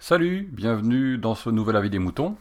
Salut, bienvenue dans ce nouvel avis des moutons.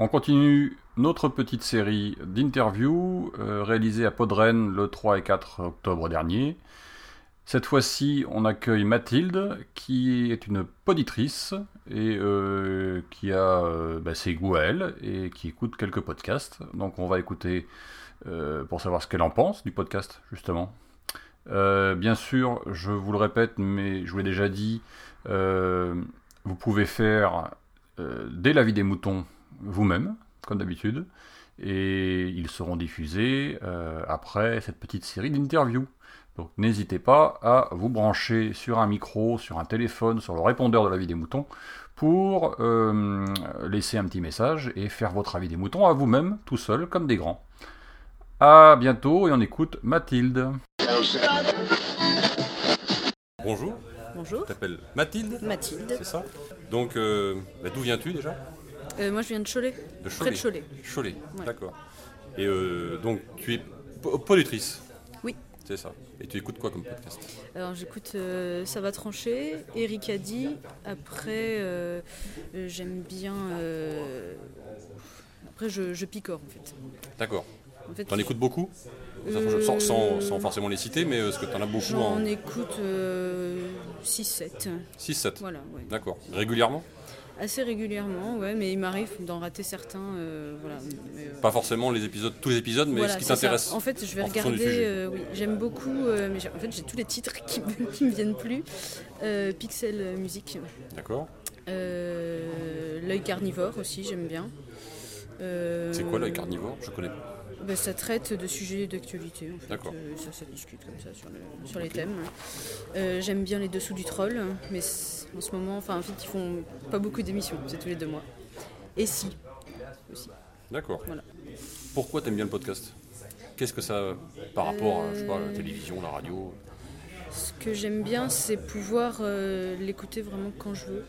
On continue notre petite série d'interviews euh, réalisée à Podren le 3 et 4 octobre dernier. Cette fois-ci, on accueille Mathilde, qui est une poditrice et euh, qui a euh, bah, ses goûts à elle et qui écoute quelques podcasts. Donc on va écouter euh, pour savoir ce qu'elle en pense du podcast, justement. Bien sûr, je vous le répète, mais je vous l'ai déjà dit, vous pouvez faire dès la vie des moutons vous-même, comme d'habitude, et ils seront diffusés après cette petite série d'interviews. Donc n'hésitez pas à vous brancher sur un micro, sur un téléphone, sur le répondeur de la vie des moutons pour euh, laisser un petit message et faire votre avis des moutons à vous-même, tout seul, comme des grands. À bientôt et on écoute Mathilde. Bonjour, Bonjour, je t'appelle Mathilde, Mathilde. c'est ça Donc, euh, bah, d'où viens-tu déjà? Euh, moi je viens de Cholet. De Près de Cholet. Cholet, Ouais. d'accord. Et euh, donc, tu es Oui. C'est ça. Et tu écoutes quoi comme podcast Alors j'écoute euh, Ça va trancher, Eric a dit. Après, euh, j'aime bien. euh, Après, je, je picore en fait. D'accord. En fait T'en écoutes beaucoup sans, sans- sans forcément les citer, mais est-ce que t'en as beaucoup J'en en écoute 6-7. 6-7 Voilà, ouais. D'accord. Régulièrement Assez régulièrement, ouais, mais il m'arrive d'en rater certains. euh, voilà, mais, euh, Pas forcément les épisodes, tous les épisodes, mais Voilà, ce qui c'est ça. t'intéresse. En fait, je vais en fonction du regarder. sujet. euh, oui, j'aime beaucoup, euh, mais j'ai- en fait, j'ai tous les titres qui me, qui me viennent plus. Euh, Pixel Music, D'accord. euh, l'œil carnivore aussi, j'aime bien. Euh, C'est quoi l'œil carnivore? Je connais pas. Bah, Ça traite de sujets d'actualité. En fait. D'accord. Euh, ça, ça discute comme ça sur, le- sur les thèmes. Euh, j'aime bien les dessous du troll, mais en ce moment, enfin, en fait, ils font pas beaucoup d'émissions, c'est tous les deux mois. Et si aussi. D'accord. Voilà. Pourquoi t'aimes bien le podcast? Qu'est-ce que ça, par rapport à je sais pas, la télévision, la radio? Ce que j'aime bien, c'est pouvoir euh, l'écouter vraiment quand je veux.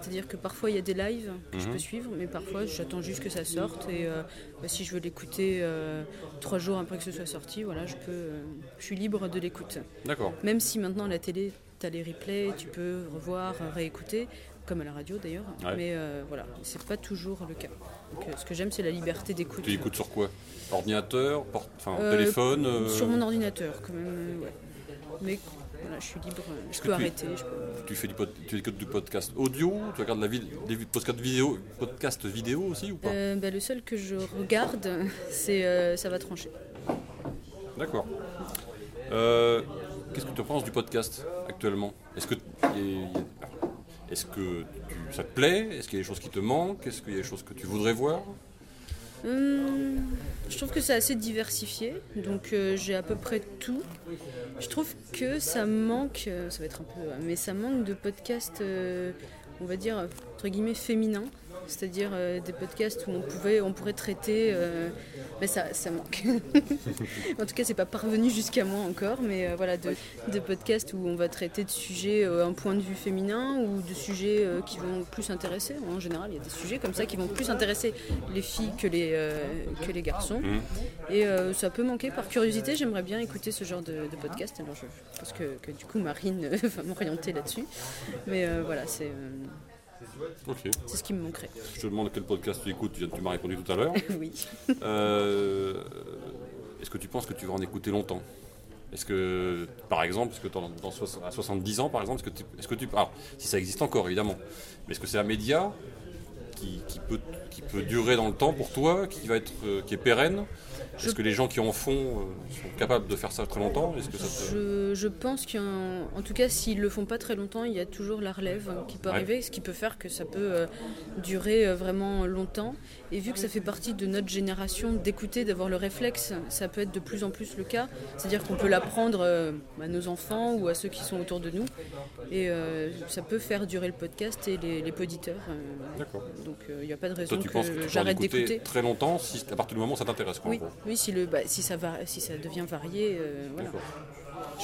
C'est-à-dire que parfois il y a des lives que je Mhm. peux suivre, mais parfois j'attends juste que ça sorte. Et euh, bah, si je veux l'écouter euh, trois jours après que ce soit sorti, voilà, je peux, euh, je suis libre de l'écoute. D'accord. Même si maintenant la télé, tu as les replays, tu peux revoir, réécouter, comme à la radio d'ailleurs. Ouais. Mais voilà, c'est pas toujours le cas. Donc, ce que j'aime, c'est la liberté d'écoute. Tu écoutes sur quoi? Ordinateur, porte- enfin téléphone Sur mon ordinateur, quand même. ouais. Mais voilà, je suis libre, je peux tu- arrêter. je peux- Tu fais du pod- tu écoutes du podcast audio, tu regardes la vid- des podcasts vidéo, podcast vidéo aussi ou pas? Euh, bah, le seul que je regarde, c'est euh, Ça va trancher. D'accord. Euh, Qu'est-ce que tu penses du podcast actuellement? Est-ce que est-ce que tu- ça te plaît? Est-ce qu'il y a des choses qui te manquent? Est-ce qu'il y a des choses que tu voudrais voir? Hum, je trouve que c'est assez diversifié, donc euh, j'ai à peu près tout. Je trouve que ça manque, euh, ça va être un peu, mais ça manque de podcasts, euh, on va dire, entre guillemets, féminins. C'est-à-dire euh, des podcasts où on, pouvait, on pourrait traiter. euh, mais ça, ça manque. en tout cas, c'est pas parvenu jusqu'à moi encore, mais euh, voilà, de, de podcasts où on va traiter de sujets un point de vue féminin ou de sujets qui vont plus intéresser. En général, il y a des sujets comme ça qui vont plus intéresser les filles que les, que les garçons. Mhm. Et ça peut manquer par curiosité. J'aimerais bien écouter ce genre de, de podcast. Alors je, je pense que, que du coup Marine va m'orienter là-dessus. Mais voilà, c'est Ok. c'est ce qui me manquerait. Je te demande quel podcast tu écoutes, tu, m'as répondu tout à l'heure. oui. Euh, Est-ce que tu penses que tu vas en écouter longtemps? Est-ce que, par exemple, est-ce que dans, soix- à 70 ans, par exemple, est-ce que tu, est-ce que tu, alors, si ça existe encore, évidemment, mais est-ce que c'est un média qui, qui peut, qui peut durer dans le temps pour toi, qui va être, euh, qui est pérenne Est-ce que les gens qui en font euh, sont capables de faire ça très longtemps? Est-ce que ça te- Je, je pense qu'en en tout cas, s'ils le font pas très longtemps, il y a toujours la relève qui peut Ouais. arriver, ce qui peut faire que ça peut euh, durer vraiment longtemps. Et vu que ça fait partie de notre génération d'écouter, d'avoir le réflexe, ça peut être de plus en plus le cas. C'est-à-dire qu'on peut l'apprendre à nos enfants ou à ceux qui sont autour de nous. Et ça peut faire durer le podcast et les, les poditeurs. D'accord. Donc euh, il n'y a pas de raison Toi, tu que que j'arrête écouter d'écouter. très longtemps si, à partir du moment où ça t'intéresse, Oui, oui si, le, bah, si, ça va, si ça devient varié, euh, voilà.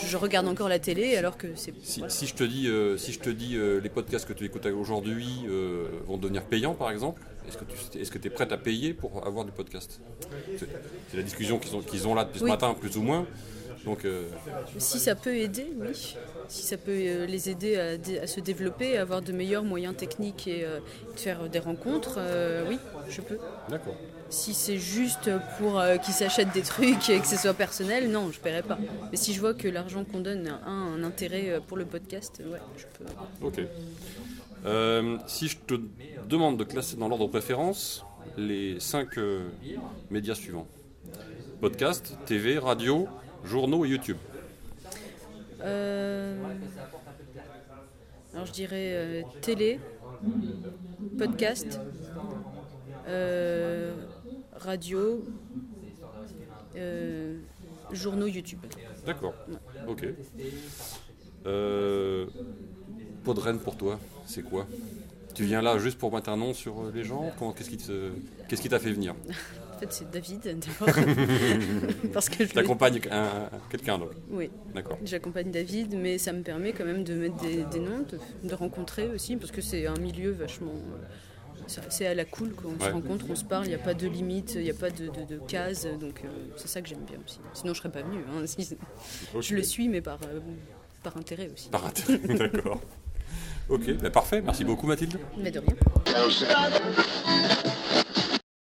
Je, je regarde encore la télé alors que c'est. Si, voilà. si je te dis, euh, si je te dis euh, les podcasts que tu écoutes aujourd'hui euh, vont devenir payants, par exemple, est-ce que tu est-ce que es prête à payer pour avoir du podcast? C'est c'est la discussion qu'ils ont, qu'ils ont là depuis ce Oui. matin, plus ou moins. Donc, euh, Si ça peut aider, oui. Si ça peut euh, les aider à, à se développer, à avoir de meilleurs moyens techniques et euh, de faire des rencontres, euh, oui, je peux. d'accord. Si c'est juste pour qu'ils s'achètent des trucs et que ce soit personnel, non, je paierai pas. Mais si je vois que l'argent qu'on donne a un, un intérêt pour le podcast, ouais, je peux. Ok. Si je te demande de classer dans l'ordre de préférence les cinq médias suivants podcast, TV, radio, journaux et YouTube. Euh, Alors je dirais euh, télé, podcast, euh, radio, journaux YouTube. D'accord. Ok. Euh, Podren pour toi, c'est quoi? Tu viens là juste pour mettre un nom sur les gens? Qui qu'est-ce qui t'a fait venir? En fait c'est David d'abord. Parce que je l'ai- T'accompagnes un- quelqu'un donc Oui, D'accord. j'accompagne David, mais ça me permet quand même de mettre des, des noms, de, de rencontrer aussi, parce que c'est un milieu vachement. c'est- à la cool, quoi. on Ouais. se rencontre, on se parle, il n'y a pas de limite, il n'y a pas de, de, de cases, donc euh, c'est ça que j'aime bien aussi. Sinon je serais pas venue. hein, si-. Je le suis, mais par, euh, par intérêt aussi. Par intérêt, d'accord. Ok, bah parfait. Merci beaucoup Mathilde. Mais de rien.